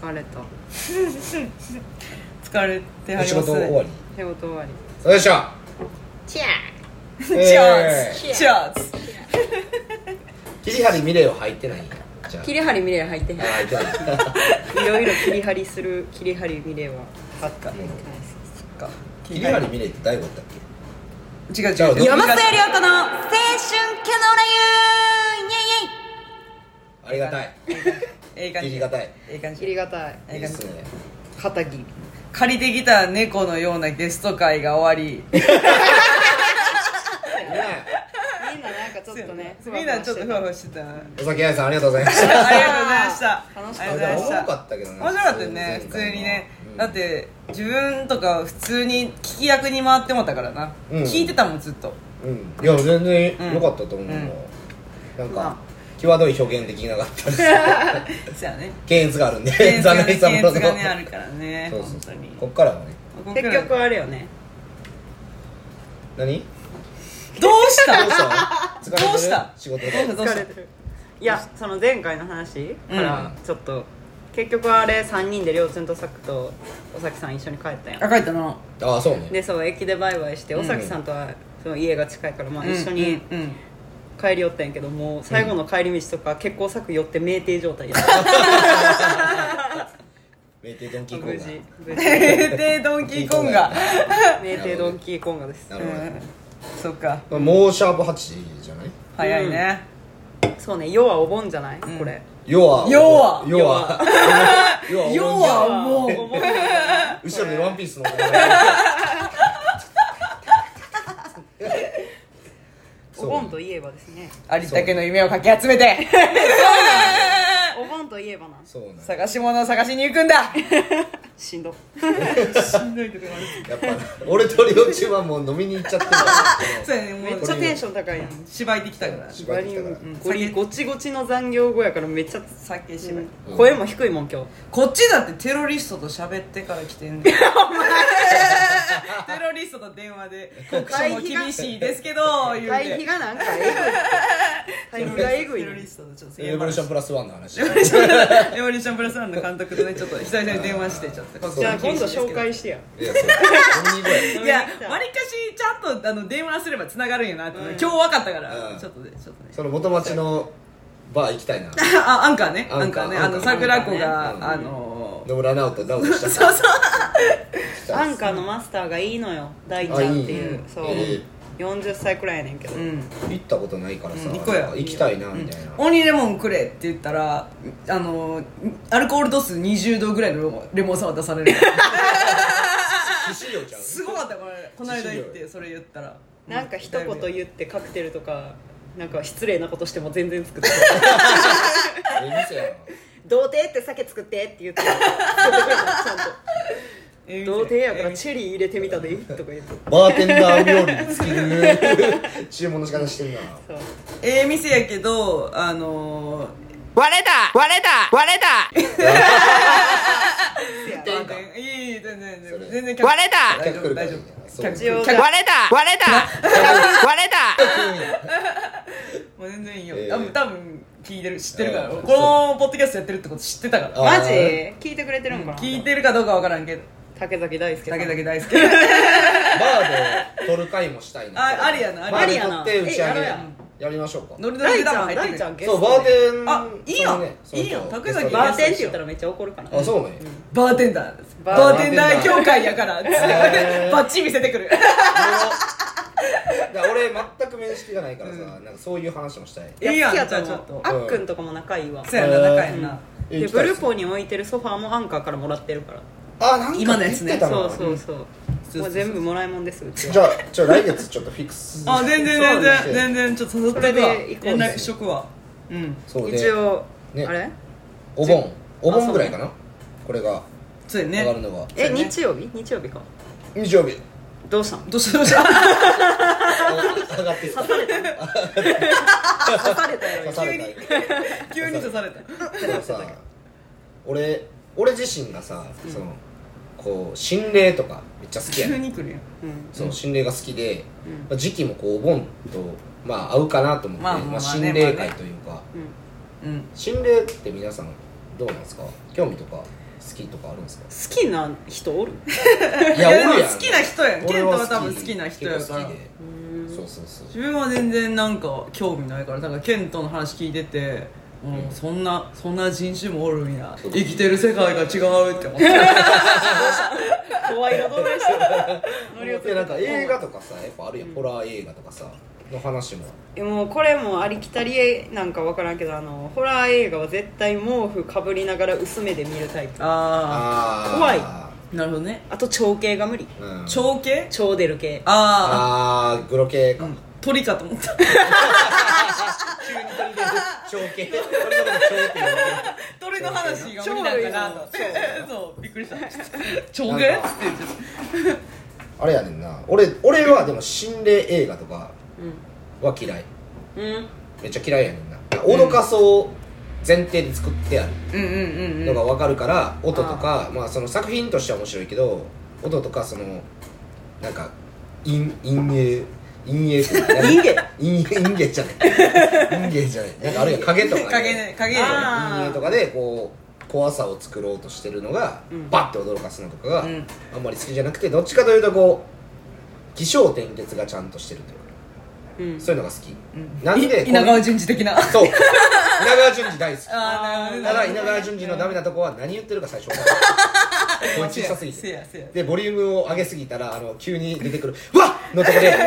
疲れた。疲れてはりますね。事終わり仕事終わり。よいしょ。チャチャーズ。えチャーズ。ー切り張りミレオ入ってない。切り張りミレー入ってへん。あ入ってない。いろいろ切り張りする切り張りミレーはあった。うん。そっか。切り張りミレって誰がおったっけ？違う違う。ちゃう山瀬りょう子の青春キャノラユーイエイイエイ。ありがたいええ感じ。切りがたい。ええ感じ。切りがたい。いいですね。肩切り借りてきた猫のようなゲスト会が終わり。ね。みんななんかちょっとねみんなちょっとふわふわしてた。あお酒屋さんありがとうございましりたがとうございました。楽しかった。ありがとうございました。面白かったけどね。面白かったよね普通にね、うんだって自分とか普通に聞き役に回ってもったからな、うん。聞いてたもんずっと。うん。いや全然良かったと思う、うん。なんまあ。か際どい表現できなかったです。そうやね。検閲があるんで検残念さもの閲がねあるからね。そうそう本当に。こっからはね。結局あれよね。何？どうした？どうした？疲れてる？どうした？仕事で？どうした？いやその前回の話からうん。ちょっと、結局あれ3人でりょうつんとさくとおさきさん一緒に帰ったやん。あ書いたなああそうね。でそう駅でバイバイしてうん。おさきさんとはその家が近いから、まあ、一緒にうん。うん帰り寄ったんやけどもう最後の帰り道とか結構作寄って酩酊状態やメーテドンキーコン無ガ事無事。でドンキーコンガ酩酊ドンキーコンガ です。なるほど。ねそっか。もうシャープ8じゃない？早いね、そうね世はお盆じゃない、ん。これ。要は。要は。要は。要は。お盆 後ろでワンピースのお盆といえばですね。有田家の夢をかき集めて。お盆といえばなそうなんや探し物を探しに行くんだしんど。しんどいとこやっぱ俺とリオチはもう飲みに行っちゃってるそうやねもうめっちゃテンション高いやん。芝居できたから。芝居できたから。うん。ゴリゴチゴチの残業後やからめっちゃ、酒芝居、うん。声も低いもん今日。こっちだってテロリストと喋ってから来てんねん。テロリストと電話で国書も厳しいですけど言う対て比がなんかえぐい。対比がえぐい。ねテロリストとちょっとエボリューションプラスワンの話。エボリューションエボリューションプラスワンの監督とねちょっと久々に電話してちょっとじゃあ今度紹介してや。いやいやわりかしちゃんとあの電話すれば繋がるんやなって、うん。今日分かったから、うん。ちょっとねちょっとね。その元町のバー行きたいな。あアンカーね。アアンカーね。あの桜子が、うん。あの野村直人直人した。そうそう。アンカーのマスターがいいのよ。大ちゃんっていう。あいいそう、え40歳くらいやねんけど、うん。行ったことないからさうん。行こうや。なんか行きたいなみたいな。鬼レモンくれって言ったらあのアルコール度数20度ぐらいのレモンレモンサワー出される。ちゃうすごかったこれ。この間行ってそれ言ったら。なんか一言言ってカクテルとかなんか失礼なことしても全然作って。ええ店やな。童貞って酒作ってって言って作ってくれたちゃんええと童貞やからえチェリー入れてみたでいい？とか言って。バーテンダー冥利に尽きる注文の仕方してるな。そう。ええ店やけどあのー割れた！割れた！割れた！いい。全然割れた！大丈夫大丈そう夫一応客割れた！割れた！割れた！もう全然いいよ、ええ多分多分聞いてる知ってるから、ええこのポッドキャストやってるってこと知ってたから。あマジ？聞いてくれてるんかな聞いてるかどうかわからんけど竹崎大輔さん。竹崎大輔。バーで撮る会もしたいな。あありやな。バーで撮って打ち上げありやなやりましょうか。ノリノリで多分大ちゃん入ってくるそうバーテン。あいいやん。ね。いいやん。竹崎バーテンって言ったらめっちゃ怒るかな。あそうね。バーテンダーです。ババーテンダー協会やから。バッチリ見せてくる。俺全く面識がないからさなんかそういう話もしたい。いいやんちょっと。あっくんとかも仲いいわ。そうやな仲やんなでえ行きたいっすブルポに置いてるソファーもアンカーからもらってるからあなんか今のやつね。言ってたな。そうそうそう。うん。もう全部もらいもんですうちは。じゃあじゃあ来月ちょっとフィックスあ全然全然全然ちょっと誘ってくわそれで行こう連絡しとくわ。うん。そうで。一応ね。あれ？お盆。お盆ぐらいかな？これが。そうやね。上がるのが。えそうね。日曜日？日曜日か。日曜日。どうしたん？どうし たどうした上がってる刺された。刺されたよ。刺された。急に刺された。でもさ俺俺自身がさ、そのこう心霊とかめっちゃ好きやねん。急に来るようん。そう心霊が好きで、うん。まあ、時期もこうお盆とまあ合うかなと思って、まあまあまあまあね心霊会というか、うん。うん。心霊って皆さんどうなんですか？興味とか好きとかあるんですか？好きな人おる？いやいやでもおるやん。好きな人やん。ケン俺トは多分好きな人やから。結構好きで。そうそうそう。自分は全然なんか興味ないから。だからケントの話聞いててもうそんなそんな人種もおるんや。生きてる世界が違うって思って。怖いなどうでした乗りでなんか映画とかさやっぱあるやん、ホラー映画とかさの話も。えもうこれもありきたりなんか分からんけどあのホラー映画は絶対毛布かぶりながら薄めで見るタイプ。ああー。怖い。あなるほどね。あと長系が無理。うん、長系超出る系ああーグロ系か、あ鳥かと思った。急に鳥で長系鳥の話。が無理なんかなとそう。びっくりした長系って言ってあれやねんな。俺俺はでも心霊映画とかは嫌い。めっちゃ嫌いやねんな。脅かそう前提で作ってある。のが分かるから、音とかまあその作品としては面白いけど音とかそのなんか陰陰影陰影って陰影。陰陰影じゃない。陰影じゃない。なんかあるいは影とか、影ね影ねあー陰影とかでこう怖さを作ろうとしてるのが、うん。バッて驚かすのとかが、うん。あんまり好きじゃなくてどっちかというとこう起承転結がちゃんとしてるというかうん。そういうのが好き、うん。なんでい稲川淳二的な。そう。稲川淳二大好き。あーただ稲川淳二のダメなとこは何言ってるか最初分かんない。声小さすぎて。せやせやでボリュームを上げすぎたらあの急に出てくる「わっ!」のとこで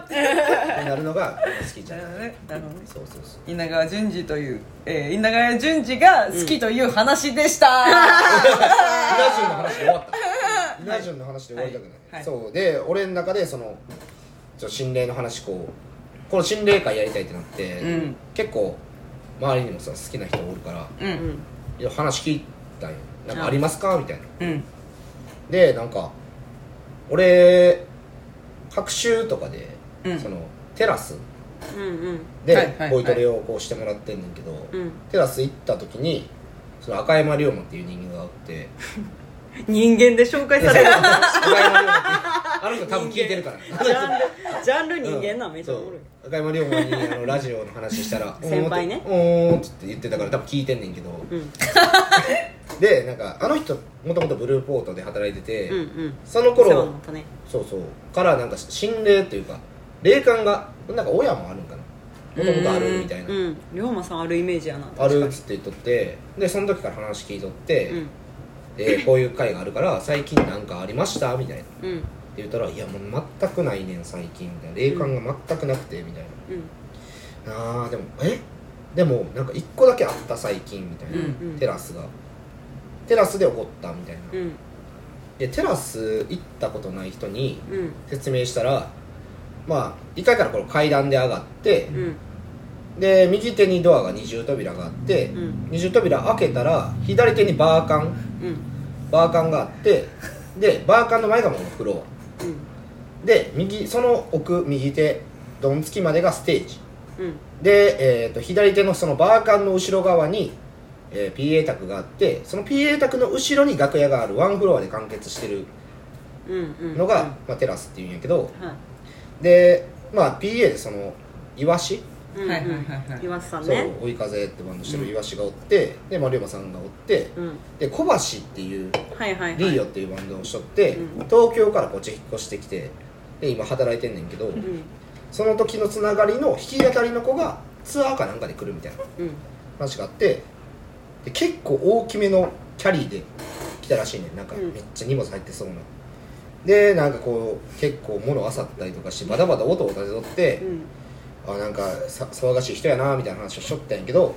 ってなるのが好きじゃないなるほどね。なるほどね。そうそうそう。稲川淳二という、えー、稲川淳二が好きという話でした、稲潤の話で終わった。稲潤の話で終わりたくない、はい。そう。で俺の中でそのちょ心霊の話こうこの心霊会やりたいってなって、うん。結構周りにもさ好きな人おるからううん。んいや話聞いたんよ。なんかあ。りますか？みたいな。うん。でなんか俺各週とかで、うん。そのテラスうんうん。ではいはいはい。ボイトレをこうしてもらってんねんけど、うん。テラス行った時にその赤山龍馬っていう人間がおって 人間で紹介される。あの人多分聞いてるから。ジャンルジャンル人間なめっちゃおもろい。赤山龍馬にあのラジオの話したら 先輩ね。おーんって言ってたから多分聞いてんねんけど、うん。でなんかあの人もともとブルーポートで働いてて、うんうん。その頃そうそう。からなんか心霊っていうか霊感がなんか親もあるんかな。もともとあるみたいな。うん龍馬さんあるイメージやな。あるっつって言っとってでその時から話聞いとって、にうんでこういう会があるから最近なんかありました？みたいな。ってうん言ったら「いやもう全くないねん最近」みたいな。霊感が全くなくてみたいうん。な、あーでもえ？でもなんか一個だけあった最近みたいな、うん。うん。テラスが。テラスで起こったみたいな、うん。でテラス行ったことない人にうん。説明したらまあ1階からこの階段で上がって、うんで右手にドアが二重扉があって、うん。二重扉開けたら左手にバーカンうん。バーカンがあってでバーカンの前がもうフロア。うん。で右その奥右手どんつきまでがステージ。うん。で、えー、と左手のそのバーカンの後ろ側に、えー PA 卓があってその PA 卓の後ろに楽屋があるワンフロアで完結してるのが、まあ、テラスっていうんやけど。はい。で、まあ、PA でそのイワシうんはいはいはいはい。岩瀬さんそうね追い風ってバンドしてるイワシがおって、で丸山さんがおってうん。で小橋っていうはいはいはい。リーヨっていうバンドをしとって、うん。東京からこっち引っ越してきてで今働いてんねんけど、うん。その時のつながりの弾き語りの子がツアーかなんかで来るみたいなうん。話があってで結構大きめのキャリーで来たらしいねん。なんかうん。めっちゃ荷物入ってそうな、でなんかこう結構物漁ったりとかしてバタバタ音を立てとって、うんあなんかさ騒がしい人やなみたいな話をしとったんやけど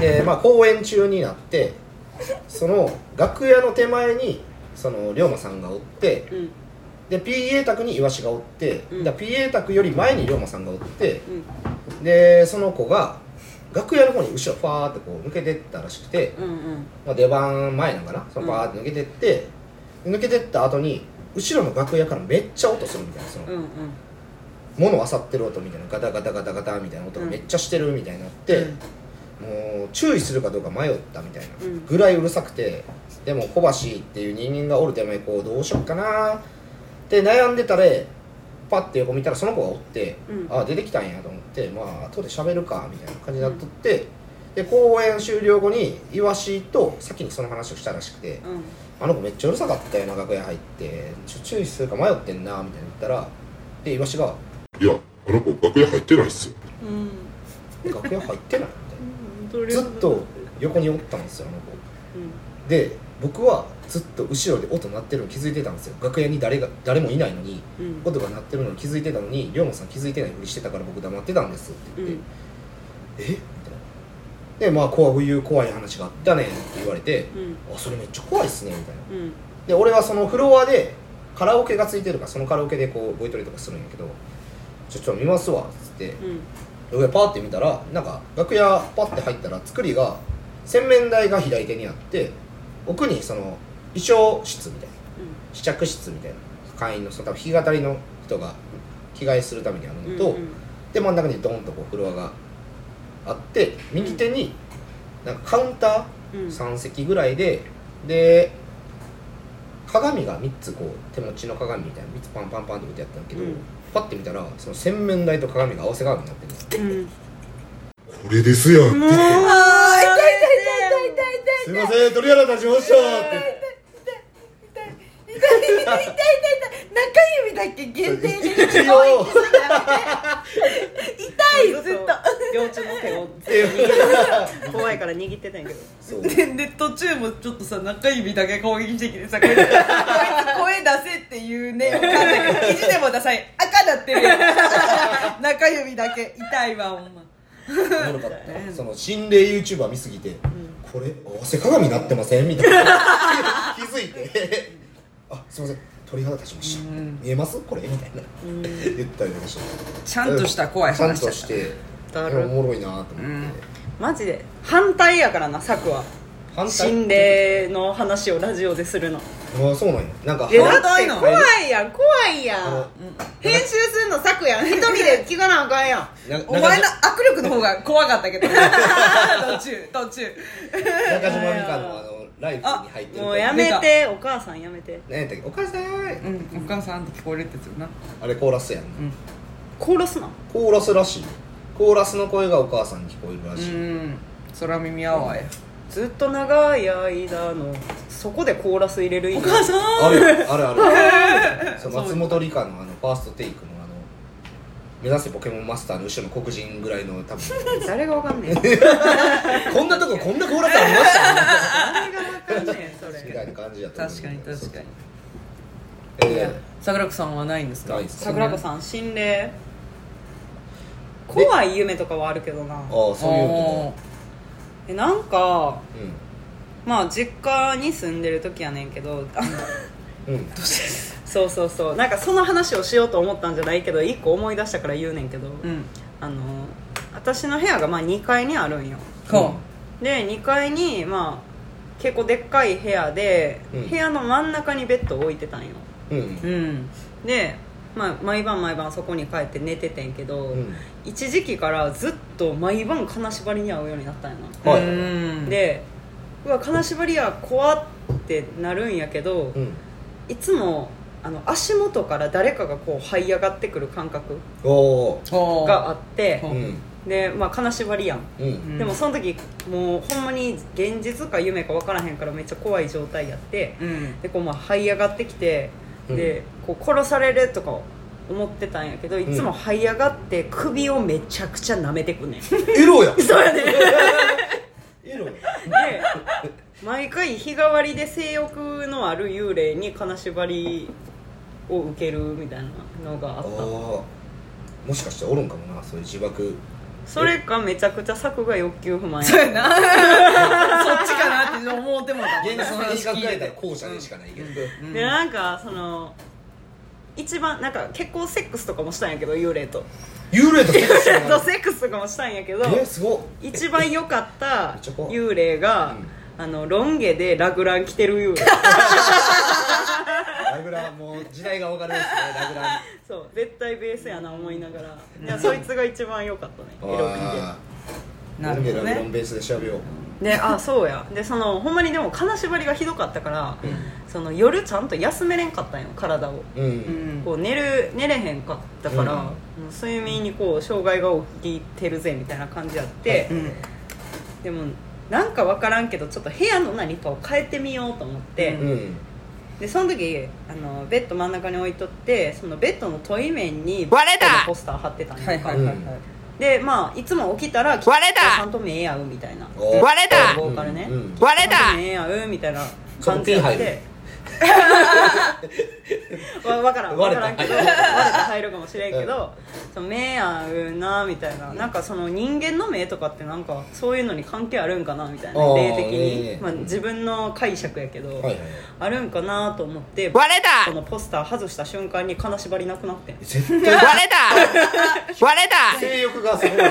でまあ公演中になってその楽屋の手前にその龍馬さんがおってうん。で PA 卓にイワシがおって、うん。だ PA 卓より前に龍馬さんがおってうん。でその子が楽屋の方に後ろファーってこう抜けてったらしくて、うんうん。まあ、出番前なんかなそのバーって抜けてって、抜けてった後に後ろの楽屋からめっちゃ音するみたいなその、うんうん物漁ってる音みたいなガタガタガタガタみたいな音がめっちゃしてるみたいになって、もう注意するかどうか迷ったみたいな。うん。ぐらいうるさくてでも小橋っていう人間がおる手前こうどうしよっかな。って悩んでたらパッて横見たらその子がおって、うん。あ出てきたんやと思ってまあ後で喋るかみたいな感じになっとって、で公演終了後にイワシと先にその話をしたらしくて、うん。あの子めっちゃうるさかったよな楽屋入って。ちょ注意するか迷ってんなみたいな言ったらでイワシがいや、あの子楽屋入ってないっすよ。うん「楽屋入ってない?」みたいなずっうと横におったんですよあの子。ん。で僕はずっと後ろで音鳴ってるの気づいてたんですよ。楽屋に誰が誰もいないのにうん。音が鳴ってるのに気づいてたのに龍馬さん気づいてないふりしてたから僕黙ってたんですって言って、うん。え？みたいな。でまあこういう怖い話があったねって言われて、うん。あそれめっちゃ怖いっすねみたいな。うん。で俺はそのフロアでカラオケがついてるからそのカラオケでこうボイトレとかするんやけど「ちょちょ見ますわ」っつって。うん。上パーって見たらなんか楽屋パッて入ったら作りが洗面台が左手にあって奥にその衣装室みたいな試着室みたいな会員のその多分弾き語りの人が着替えするためにあるのと、うんうん。で真ん中にドンとこうフロアがあって右手になんかカウンタうん。ー3席ぐらいでで鏡が3つこう手持ちの鏡みたいな3つパンパンパンって置いてあったんだけど、うん。パッて見たらその洗面台と鏡が合わせ鏡になってるのうん。これですやん。あー痛い痛い痛い痛い痛いすいません鳥肌立ちましたって。中指だけ限定で一応痛いずっと両手の手を握って怖いから握ってたんやけど。そう。でで途中もちょっとさ中指だけ攻撃的でさこいつこいつ声出せっていうねわかんないけど意地でもダサい。赤なってるやん 中指だけ。痛いわほんま。かった。その心霊 YouTuber 見すぎて、これ合わせ鏡になってません？みたいな。気づいて。あすいません鳥肌立ちました、見えます？これ？みたいな。言ったりとかして。ちゃんとした怖いちゃんとして。おもろいなと思って、マジで。反対やからな策は。心霊の話をラジオでするの。ああそうなんや。なんかえだはって怖いやん。怖いやん。編集するの策やん。一人で聞かなあかんやん。なお前の握力の方が怖かったけど。途中途中。中島美香のあのライフに入ってるもうやめて。お母さんやめて。何やったっけ？お母さんうんお母さんって聞こえるってやつよな。あれコーラスやんコーラスなコーラスらしい。コーラスの声がお母さんに聞こえるらうしい、ん。空耳アワーや。ずっと長い間のそこでコーラス入れる意味。お母さん！あるあるある そう松本里香のあのファーストテイクの目指せポケモンマスターの後ろの黒人ぐらいの多分。誰がわかんねえ こんなとここんなコーラスありました誰がわかんねえそれ。みたいな感じやった確かに確かに。え桜子さんはないんですか？ないです桜子さん心霊。怖い夢とかはあるけどな。ー、ああそういうのえなんかうん。まあ実家に住んでる時やねんけどうんそうそうそう。なんかその話をしようと思ったんじゃないけど一個思い出したから言うねんけど、うん。あの私の部屋がまあ2階にあるんよ。こで2階にまあ結構でっかい部屋で、うん。部屋の真ん中にベッドを置いてたんよ。うん。ううん。で、まあ、毎晩毎晩そこに帰って寝ててんけど、うん。一時期からずっと毎晩金縛りに遭うようになったんやな。はい。うん。でうわ金縛りや怖ってなるんやけど、うん。いつもあの足元から誰かがこう這い上がってくる感覚があってほうん。でまあ金縛りやん、うん。ん。でもその時もうほんまに現実か夢か分からへんからめっちゃ怖い状態やってうん。でこうまあ這い上がってきてうん。でこう殺されるとか思ってたんやけどいつも這い上がって首をめちゃくちゃ舐めてくんねん。エロや そうやね エロやで毎回日替わりで性欲のある幽霊に金縛りを受けるみたいなのがあった。もしかしておるんかもなそういう自爆。それかめちゃくちゃ作が欲求不満そうややな。そっちかなって思ってもた現実的に考えたらて後者でしかないけど。うん。でなんかその一番なんか結構セックスとかもしたんやけど幽霊と。幽霊とセックスと セックスとかもしたんやけどえすごっ。一番良かった幽霊が、あのロン毛でラグラン着てる幽霊 ラグランもう時代が分かるですねラグランそう絶対ベースやな思いながら。いやそいつが一番良かったねエロくてあなるほどラグラベースで調べよう。であそうや。でそのほんまにでも金縛りがひどかったから、その夜ちゃんと休めれんかったんよ体を、うん、うんこう寝る寝れへんかったから、うん。もう睡眠にこう障害が起きてるぜみたいな感じやって、うん。ででもなんか分からんけどちょっと部屋の何かを変えてみようと思って、ううんでその時あのベッド真ん中に置いとってそのベッドの問い面に割れた！ベッドのポスター貼ってたんやはいはいはい。はいでまあいつも起きたら割れた！ちゃんと目合うみたいな。お割れた！ボーカルね、うんうん割れたちゃんと目合うみたいな感じでそこピン入るわ分からん分からんけど割れた入るかもしれんけど、その目合うなみたいな。なんかその人間の目とかってなんかそういうのに関係あるんかなみたいなあー霊的に、いいねまあ、自分の解釈やけど、はいはいあるんかなと思って割れた！このポスター外した瞬間に金縛りなくなって。ん絶対。割れた！割れた！性欲がすごい。流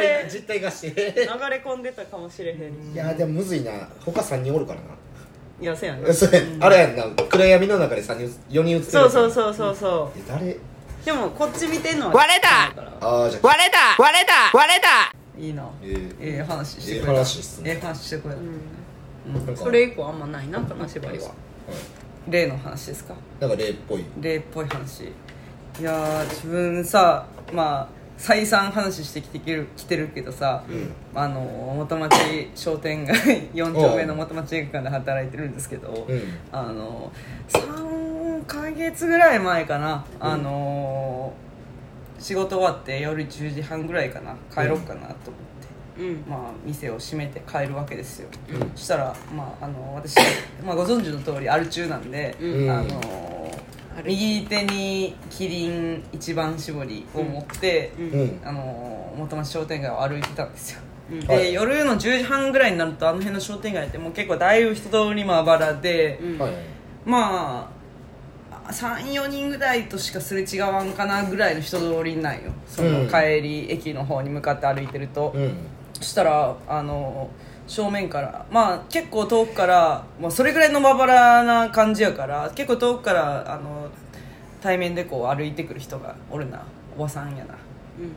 れ実体化して。流れ込んでたかもしれへん。いやでもむずいな。他3人おるからないやせやねそれあれやんな。暗闇の中で3人4人映ってるそうそうそうそうそう。え誰？でもこっち見てんのは割れた。ああじゃあ。割れた。割れた。割れた。いいな。えー。ええ話してええくれた。話っすね。ええ話してくれた。なんか。それ以降あんまないな金縛りは。はい。例の話ですか？なんか霊っぽい。例っぽい話。いやー自分さまあ再三話してきてる来てるけどさ、ん。あの元町商店街4丁目の元町映画館で働いてるんですけど、うん。あの3ヶ月ぐらい前かな、あの仕事終わって夜10時半ぐらいかな帰ろうかなと思って、うん。まあ、店を閉めて帰るわけですよ、うん。そしたら、まあ、あの私、まあ、ご存知の通りアル中なんで、うんあの右手にキリン一番搾りを持って、うん。うん。あの元町商店街を歩いてたんですよ、うん。で、はい。夜の10時半ぐらいになるとあの辺の商店街ってもう結構だいぶ人通りまばらで、まあ34人ぐらいとしかすれ違わんかなぐらいの人通りなんよ。そのうん。帰り駅の方に向かって歩いてると、うん。そしたらあの正面から。まあ結構遠くから、まあ、それぐらいのまばらな感じやから結構遠くからあの対面でこう歩いてくる人がおるな。おばさんやな。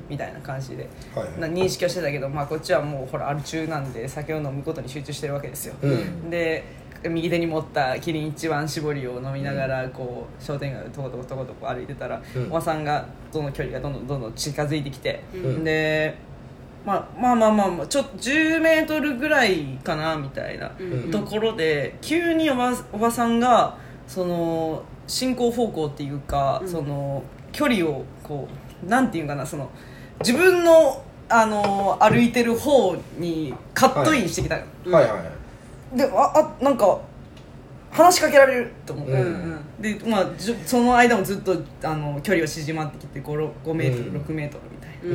みたいな感じで、はいはい。な認識はしてたけど、まあ、こっちはもうほらアル中なんで酒を飲むことに集中してるわけですよ、うん。で右手に持ったキリン一番搾りを飲みながらこう商店街をとことことことこ歩いてたら、うん。おばさんがどの距離がどんどんどんどん近づいてきて、ん。で、まあ、まあまあまあまあちょっと10メートルぐらいかなみたいなうん。ところで急におばおばさんがその進行方向っていうか、うん。その距離をこうなんていうかなその自分のあの歩いてる方にカットインしてきたの、はい。はいでああなんか話しかけられると思って、う。んうん。でまあその間もずっとあの距離は縮まってきて 5, 5メートル、うん。6メートルみたいな。うん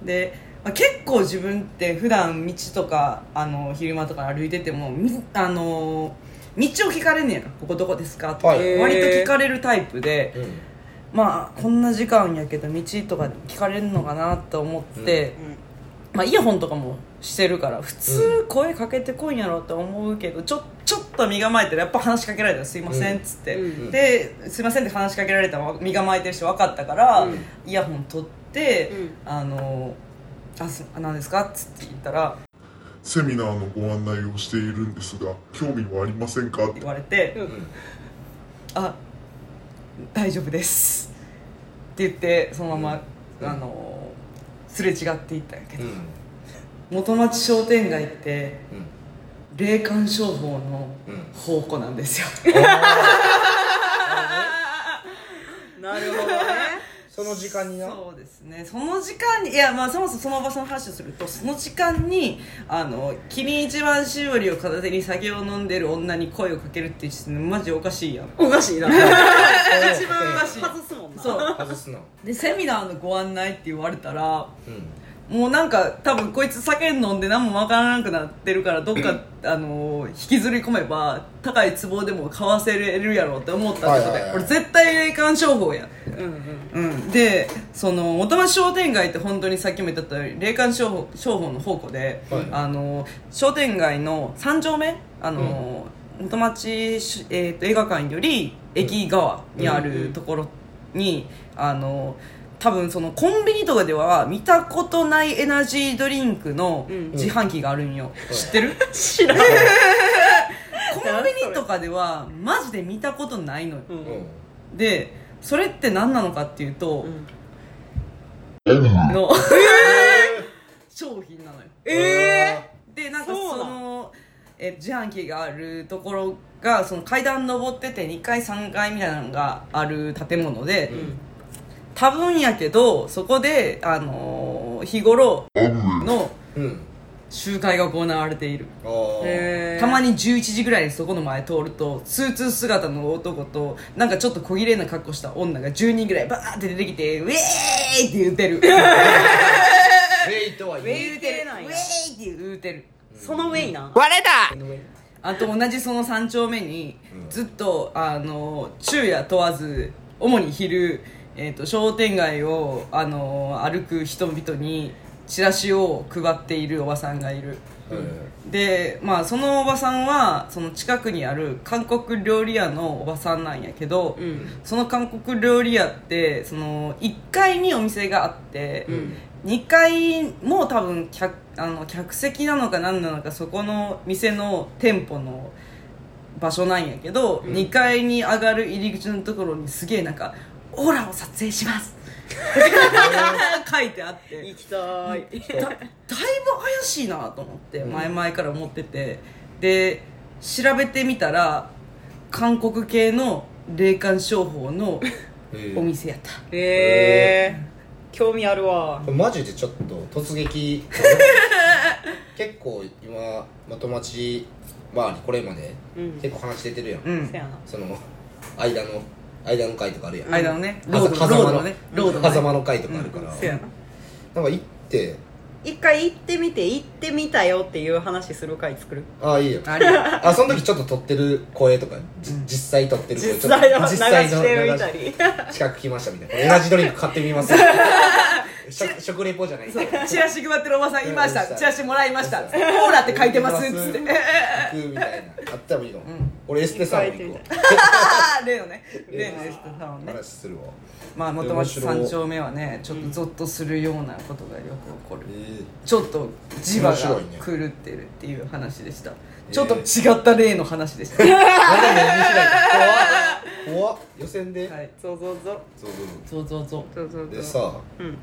うん。で、まあ、結構自分って普段道とかあの昼間とか歩いててもみあの道を聞かれんねやここどこですか?」とか、はい。割と聞かれるタイプで、うん。まあこんな時間やけど道とか聞かれるのかなと思って、まあ、イヤホンとかもしてるから普通声かけてこいんやろって思うけどちょちょっと身構えてる。やっぱ話しかけられたら「すいません」っつって、うん。で「すいません」って話しかけられたら身構えてるし分かったから、うん。イヤホン取って「うん。あのあす何ですか?」っつって言ったらセミナーのご案内をしているんですが、興味はありませんか？言われてうん「あ大丈夫です」って言ってそのまま、うん。あのすれ違っていったんやけど、うん。元町商店街ってうん。霊感商法のうん。宝庫なんですよ、なるほど。ねその時間にな。そうですね。その時間にいやまあそもそもその場所の話をするとその時間にあのキリン一番搾りを片手に酒を飲んでる女に声をかけるっていう時点でマジおかしいやん。おかしいな。一番おかしい外すもんな。そう。外すなでセミナーのご案内って言われたらうん。もうなんか多分こいつ酒飲んで何もわからなくなってるからどっか あの引きずり込めば高い壺でも買わせれるやろうって思ったってことではいはいはい。俺絶対霊感商法やんうんうん。うん、でその元町商店街って本当にさっきも言った通り霊感商法商法の宝庫で、はい。あの商店街の3丁目あの、元町し、えーと映画館より駅側にあるところに、あの多分そのコンビニとかでは見たことないエナジードリンクのうん。自販機があるんよ、知ってる？知らん。コンビニとかではマジで見たことないのよ。うんうん。でそれって何なのかっていうと、うん。の、商品なのよ。えでなんかそのえ自販機があるところがその階段登ってて2階3階みたいなのがある建物で、ん。多分やけどそこで、あのー日頃のうん集会が行われている。たまに11時ぐらいにそこの前通るとスーツ姿の男となんかちょっと小綺麗な格好した女が10人ぐらいバーって出てきてウェーイって言ってる。ウェイとはー言う。イ言うてるなんやウェーイって言うてる。そのウェイな割れた！あと同じその3丁目にずっとあの昼夜問わず主に昼、えー、と商店街をあの歩く人々にチラシを配っているおばさんがいる。でまあそのおばさんはその近くにある韓国料理屋のおばさんなんやけど、うん。その韓国料理屋ってその1階にお店があって、ん。2階も多分客あの客席なのか何なのかそこの店の店舗の場所なんやけど、2階に上がる入り口のところにすげえなんか「オーラを撮影します」書いてあって。行きたい。だだいぶ怪しいなと思って前々から思ってて。で調べてみたら韓国系の霊感商法のお店やった。へえ興味あるわ。マジでちょっと突撃 結構今元町周りこれまでうん。結構話出てるやん、うん。せやな。その間の間の回とかあるやん。間のねはロードのロードのねロードのね。狭間の回とかあるから、せやな。なんか行って。一回行ってみて行ってみたよっていう話する回作る？ああいいよ。あれあその時ちょっと撮ってる声とか、じ実際撮ってる声実際の流ちょっとしてるみた流しり近く来ましたみたいな。エナジードリンク買ってみます 食食レポじゃない。チラシ配ってるおばさんいました。うん。チラシもらいました。オーラって書いてますっつって行くみたいな。あったらもいいかも、ん。俺エステサロン行くわ。例の ね。例のエステサロンね。話するわ。まあ元町三丁目はねちょっとゾッとするようなことがよく起こる。えちょっと磁場が狂ってるっていう話でした、ちょっと違った例の話でした、ー、なんで目見開いた怖っ。予選で、はい。そうそうそうそうそうそうそうそうそうそうでさうん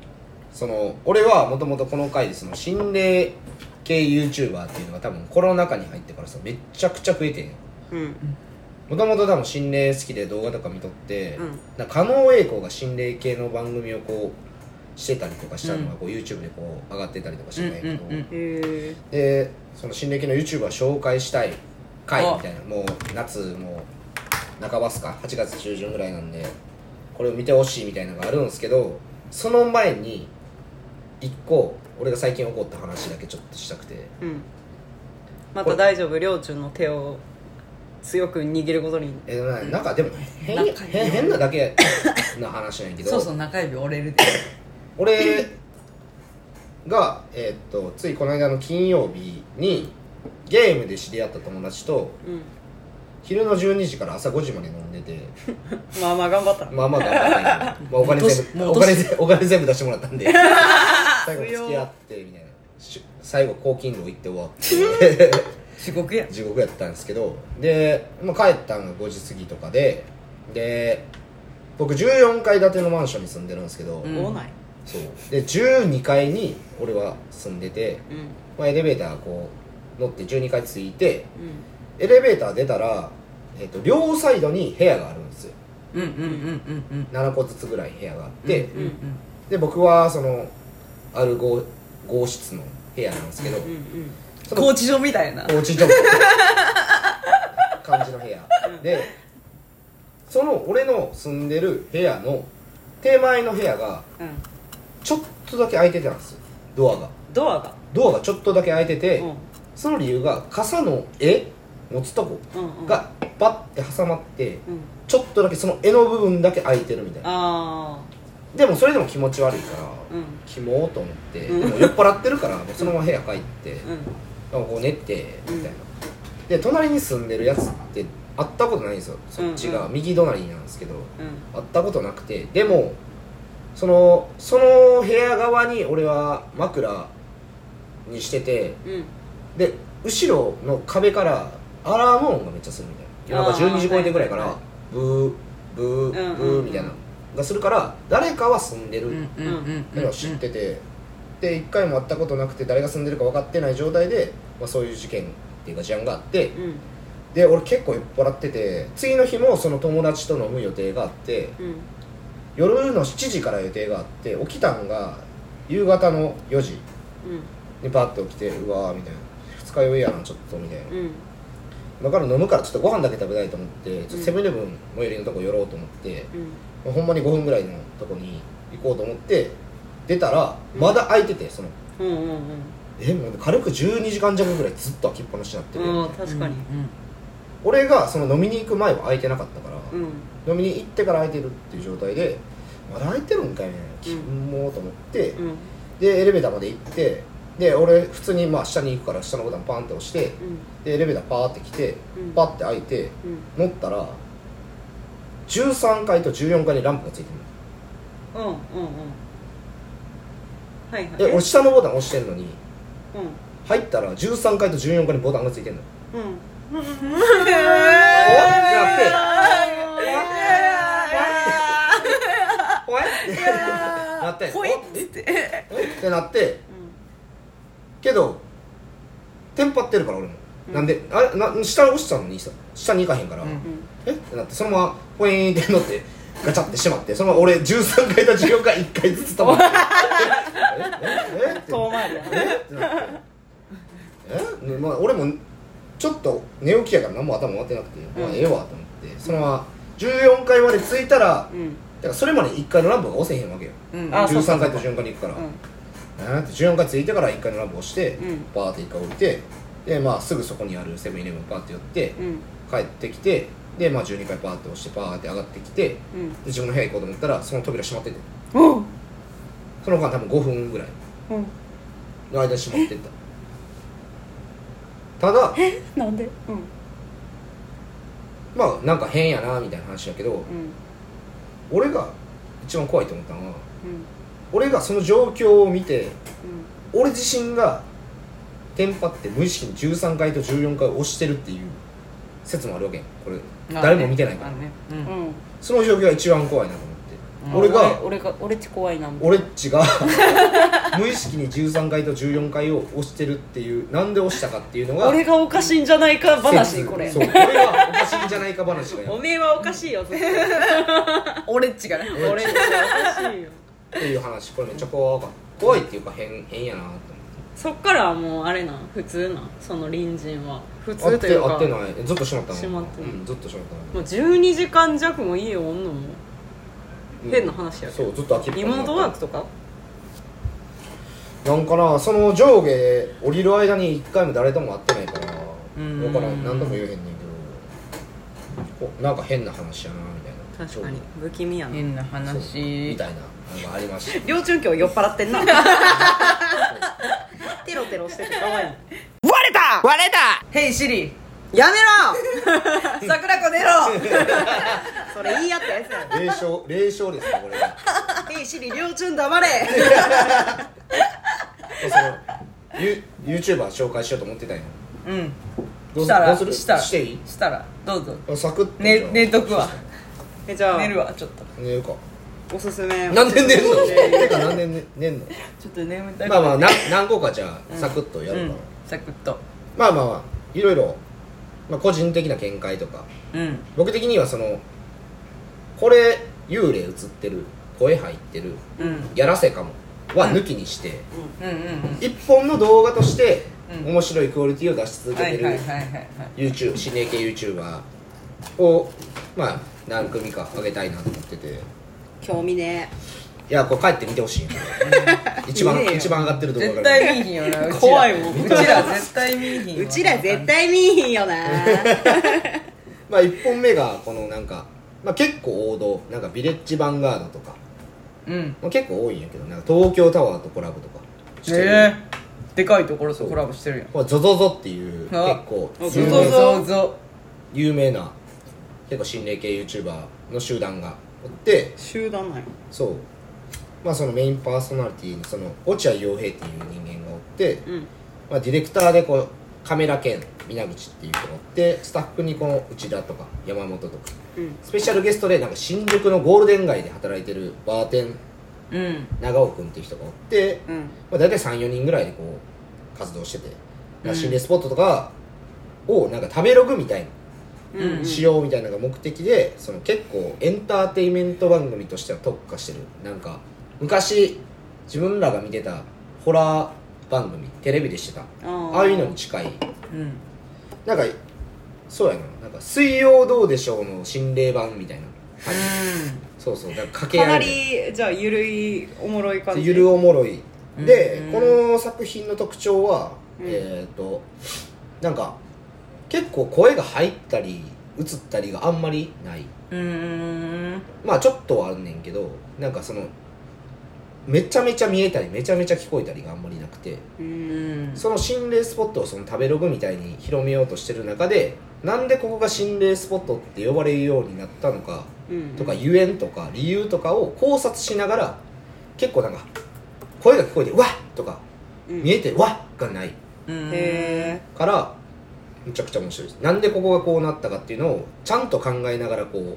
その俺はもともとこの回でその心霊系 YouTuber っていうのが多分コロナ禍に入ってからさめっちゃくちゃ増えてんよ。うん。もともと多分心霊好きで動画とか見とって、うん。なんか加納栄光が心霊系の番組をこうしてたりとかしたのがこう YouTube でこう上がってたりとかしてたんやけど、うんうんうん。へえでその心霊系の YouTuber 紹介したい回みたいなもう夏もう半ばっすか？8月中旬ぐらいなんでこれを見てほしいみたいなのがあるんですけどその前に一個俺が最近起こった話だけちょっとしたくて。うん。また大丈夫？りょうちゅんの手を強く握ることに。えななんかでも変変変なだけな話なんやけど。そうそう中指折れるで。俺が、えーっとついこの間の金曜日にゲームで知り合った友達とうん。昼の12時から朝5時まで飲んでて。まあまあ頑張った。まあまあ頑張ったんやけど、まあ、お金全部お金ぜお金全部出してもらったんで 最後付き合ってみたいなし最後高勤労行って終わって地獄や地獄やったんですけどで、まあ、帰ったのが5時過ぎとかでで僕14階建てのマンションに住んでるんですけど、うん。多ないそう。で12階に俺は住んでて、うん。まあ、エレベーターこう乗って12階着いてうん。エレベーター出たら、えっと両サイドに部屋があるんですよ。うんうんうんうんうん。7個ずつぐらい部屋があって、うんうん。で僕はそのある合合室の部屋なんですけど、その拘置所みたいな。おうち所感じの部屋。でその俺の住んでる部屋の手前の部屋がうん。ちょっとだけ開いてたんですよ。ドアが。ドアが。ドアがちょっとだけ開いてて、うん。その理由が傘の絵持つとこうんうん。がバッて挟まってうん。ちょっとだけその絵の部分だけ開いてるみたいな。あでもそれでも気持ち悪いからあうんキモーと思って、うん。酔っ払ってるからそのまま部屋帰って、うん。こう寝てみたいな、で隣に住んでるやつって会ったことないんですよそっちが、うんうん。右隣なんですけどうん。会ったことなくて。でもそのその部屋側に俺は枕にしててうん。で後ろの壁からアラーム音がめっちゃするみたいな。夜中あー12時超えてぐらいからブーブーブーみたいな。のがするから誰かは住んでる。うんうんうんっていうのを知ってて。で一回も会ったことなくて誰が住んでるか分かってない状態で、まあ、そういう事件っていうか事案があって。うん。で俺結構酔っ払ってて次の日もその友達と飲む予定があってうん。夜の7時から予定があって起きたんが夕方の4時。うん。にバッて起きてうわーみたいな。二日酔いやなちょっとみたいな。うん。だから飲むからちょっとご飯だけ食べたいと思ってセブンイレブン最寄りのとこ寄ろうと思って、うんほんまに5分ぐらいのとこに行こうと思って出たらまだ空いててそのうんうんえもう軽く12時間弱ぐらいずっと開きっぱなしになってる、うんうん確かに俺がその飲みに行く前は空いてなかったから、うん。飲みに行ってから空いてるっていう状態でまだ空いてるんかいねキモーと思って、うん。でエレベーターまで行ってで俺普通にまあ下に行くから下のボタンパンって押してうん。でエレベーターパーって来てうん。パッて開いてうん。乗ったら13階と14階にランプがついてるうんうんうん。はいはい。で俺下のボタン押してんのにうん。入ったら13階と14階にボタンがついてんの。うん。おってなってほえってなってほいってえってなってけどテンパってるから俺も、なん。であれな下押したのにさ下に行かへん。から、うんえ？ってなってそのままポイーンって乗ってガチャってしまってそのまま俺13階と14階1回ずつ飛ばって。え？え？え？え？って遠回りやな。え？ってなって。え、ねまあ、俺もちょっと寝起きやから何も頭回ってなくて、まあ、ええわと思ってそのまま14階まで着いたらうん。だからそれまで1階のランプが押せへんわけよ。うん。あそうそう13階と14階に行くから、うん。て14階着いてから1階のランプ押して、うんバーって1回降りてで、まあ、すぐそこにあるセブンイレブンパーって寄ってうん。帰ってきてで、まあ、12階パーって押してパーって上がってきてでうん。自分の部屋行こうと思ったらその扉閉まってて。う。んその間多分5分ぐらいうん。の間に閉まってった。ただ なんで？うん。まあなんか変やなみたいな話だけどうん。俺が一番怖いと思ったのはうん。俺がその状況を見てうん。俺自身がテンパって無意識に13階と14階を押してるっていう説もあるわけやんこれ誰も見てないから、あね。うん。うん。その状況が一番怖いなと思って、うん。俺が俺が俺っち怖いな俺っちが 無意識に13階と14階を押してるっていうなんで押したかっていうのが俺がおかしいんじゃないか話説これ。そう俺がおかしいんじゃないか話がやおめえはおかしいよ。俺っちがね。俺っておかしいよ。っていう話。これめっちゃ怖かった。怖いっていうか変変やなと思ってそっからはもうあれなん普通なんその隣人は普通というか会ってない。ずっと閉まったの。閉まってるうんずっと閉まったもう12時間弱も家おんのもの変な話やけど。そうずっと開きっぱリモートワークとか？なんかなその上下降りる間に一回も誰とも会ってないからうん。だからん。何とも言えへんねんけど。こなんか変な話やなみたいな。確かに。不気味やな。変なそう。話みたいなのがありました。両中今日酔っ払ってんな。テ ロテロしてて可愛い割れた！割れた！ヘイシリやめ 桜子出ろ！ろ それ言い合ったやつや霊障霊障ですねこれがヘイシリ両中黙れ！でそのユ YouTuber 紹介しようと思ってたんようん。どうしたらどうする？したら。していい？したらどうぞ。サクッと寝寝とくわ。えじゃあ寝るわちょっと。寝るかおすすめ。なんで寝んの？えてかなんで寝寝んの？ちょっと眠たいまあまあな何個かじゃあサクッとやるかサクッと。まあまあまあいろいろ、まあ、個人的な見解とか。うん。僕的にはそのこれ幽霊映ってる声入ってるうん。やらせかもは抜きにして、うんうんうん。一本の動画としてうん。面白いクオリティを出し続けてるはいはいはいはいはい。YouTube 心霊系 YouTuber をまあ何組か上げたいなと思ってて。い興味ね。やこれ帰って見てほしい。な 一番いいね一番上がってる動画絶が対見いひんよなうちら。怖いもん。うちら絶対見いひんわうちら絶対見いひんよな。まあ1本目がこのなんか、まあ、結構王道。なんかビレッジヴァンガードとか、うん。まあ、結構多いんやけどなんか東京タワーとコラボとか。してる、ええでかいところとコラボしてるやん。これゾゾゾっていう結あ構あ有名ゾゾゾ。有名な結構心霊系 YouTuber の集団がおって集団なんよそう。まあそのメインパーソナリティにその落合陽平っていう人間がおって、うん。まあ、ディレクターでこうカメラ兼皆口っていう人がおってスタッフにこの内田とか山本とか。うん。スペシャルゲストでなんか新宿のゴールデン街で働いてるバーテンうん。長尾君っていう人がおって、うん。まあ、大体34人ぐらいでこう活動してて。だから心霊スポットとかをなんか食べログみたいなうんしようみたいなのが目的でその結構エンターテインメント番組としては特化してる。なんか昔自分らが見てたホラー番組テレビでしてた。あー。ああいうのに近い。うん。なんかそうやな。なんか「水曜どうでしょう」の心霊版みたいな。感じそうそう。だから掛けかな合いりじゃあゆるいおもろい感じ。ゆるおもろい。でうん。この作品の特徴は、うん。えっ、となんか結構声が入ったり映ったりがあんまりない。うん。まあちょっとはあんねんけどなんかそのめちゃめちゃ見えたりめちゃめちゃ聞こえたりがあんまりなくて。その心霊スポットをその食べログみたいに広めようとしてる中でなんでここが心霊スポットって呼ばれるようになったのかうん。とかゆえんとか理由とかを考察しながら結構なんか声が聞こえて「わっ!」とかうん。見えて「わっ!」がない。からむちゃくちゃ面白いです。なんでここがこうなったかっていうのをちゃんと考えながらこう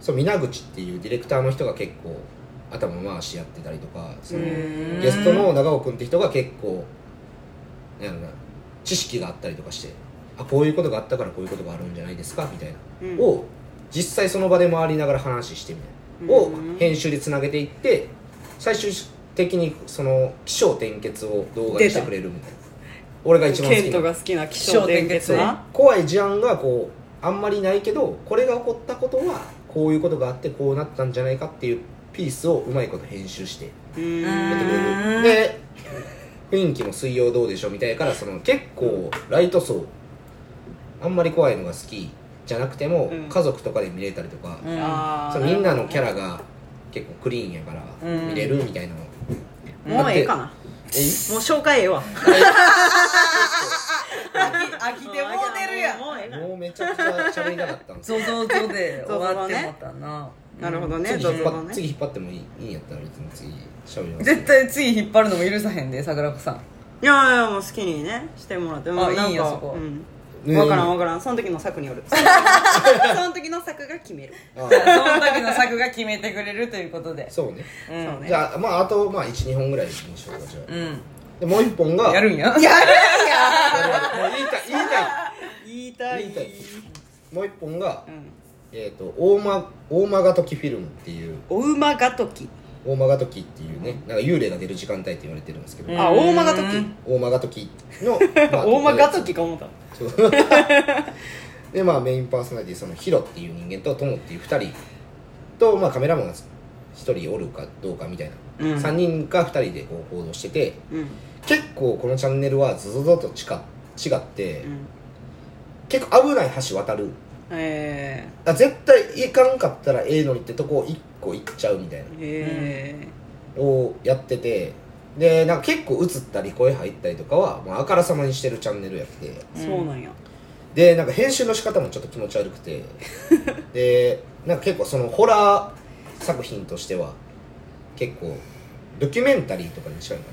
そう皆口っていうディレクターの人が結構頭回しやってたりとかそのうん。ゲストの長尾君って人が結構なんな知識があったりとかしてあこういうことがあったからこういうことがあるんじゃないですかみたいな、うん。を実際その場で回りながら話してみたいな、をうん。編集でつなげていって最終的にその起承転結を動画にしてくれるみたいな俺が一番好きなケントが好きな気象転結な怖い事案がこうあんまりないけどこれが起こったことはこういうことがあってこうなったんじゃないかっていうピースをうまいこと編集してうん。やってくれる。うんで雰囲気も水曜どうでしょうみたいやからその結構ライト層あんまり怖いのが好きじゃなくても、うん。家族とかで見れたりとか、そのみんなのキャラが結構クリーンやからうん見れるみたいなの、もうええかなもうえ紹介ええわ。飽きてもうてるやん。もうめちゃくちゃ喋りたかったんですよゾゾゾで終わってもったな。なるほどね次引っ張っどうぞね次引っ張ってもいいいいんやったら別に次喋ります。絶対次引っ張るのも許さへんで桜子さん。いやいやもう好きにねしてもらって。もいいんやそこ。うん。ね分からん分からん。その時の作による。その時その時の作が決める。その時の作が決めてくれるということで。そうね。うん。そうね。じゃあまああとまあ12本ぐらいにしようかじゃあ。うん。でもう一本が？やるんや？やるもう言いたい言いたい。言いたい。言いたい。もう一本が、うん。えっ、と大間大間が時フィルムっていう。お馬がとき大間が時っていうねなんか幽霊が出る時間帯って言われてるんですけど、あ大間がとき大間が時の、まあ大間がときか思ったそう。でまあメインパーソナリティそのヒロっていう人間とトモっていう2人と、まあ、カメラマンが1人おるかどうかみたいな、うん。3人か2人でこう報道しててうん。結構このチャンネルはズゾゾと違違って、うん。結構危ない橋渡る。えあ絶対行かんかったらええのにってとこを1個行っちゃうみたいな。ー、えをやってて。でなんか結構映ったり声入ったりとかは、まあ、あからさまにしてるチャンネルやって。ー、そうなんや。でなんか編集の仕方もちょっと気持ち悪くて。でなんか結構そのホラー作品としては結構ドキュメンタリーとかに近いか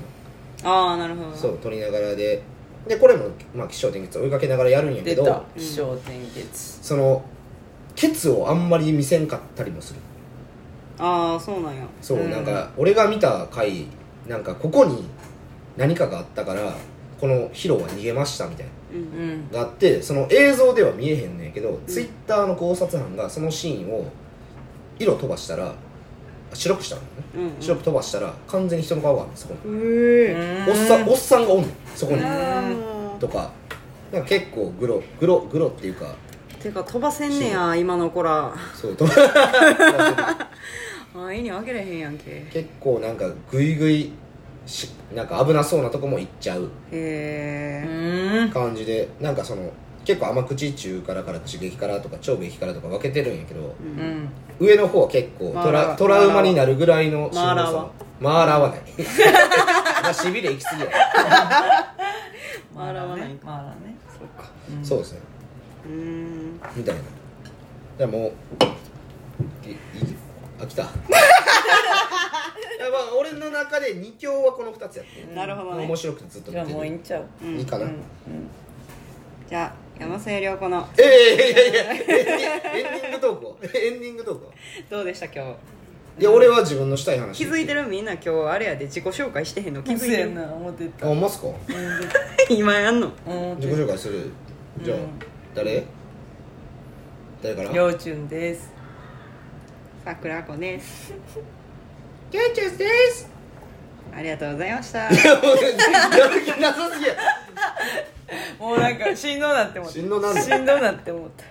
ああなるほど。なそう撮りながらで。でこれも、まあ、気象転結追いかけながらやるんやけど気象転結そのケツをあんまり見せんかったりもするああそうなんや。そう、うん。なんか俺が見た回なんかここに何かがあったからこのヒロは逃げましたみたいなうんうん。があってその映像では見えへんねんけど、ツイッターの考察班がそのシーンを色飛ばしたら白くしたのね、うんうん。白く飛ばしたら完全に人の顔があるんですそこに、うえおっさんおっさんがおんねんそこに、とか。なんか結構グログログロっていうかてか飛ばせんねや今の子ら。そう飛ば あいに分けれへんやんけ。結構なんかグイグイしなんか危なそうなとこも行っちゃう。へえ。うん。感じでなんかその結構甘口中辛から中激辛とか超激辛とか分けてるんやけど、うん。上の方は結構トマーララトラウマになるぐらいのマーラーはしんどさマーラーはないまあしびれ行き過ぎや、まあ洗わないまあ洗わねそっかそうですねうーんみたいな。でもういい？あ来た。い やまあ俺の中で2強はこの2つやって。なるほどね。面白くてずっとじゃあ見てるもういいんちゃう。うん。いいかな、うんじゃあ山瀬良子の。ええいやいやいやエンディングトークを。エンディングトークを。どうでした今日？いや俺は自分のしたい話。気づいてるみんな今日あれやで自己紹介してへんの気づいてる。そうやな思ってたあマスか今やんの？自己紹介する。じゃあ、うん誰？誰から？たりょうちゅんです。桜子です。キャンチェスです。ありがとうございました。やる気なさすぎや。もうなんかしんどなって思った。しんどなんだしんどなって思った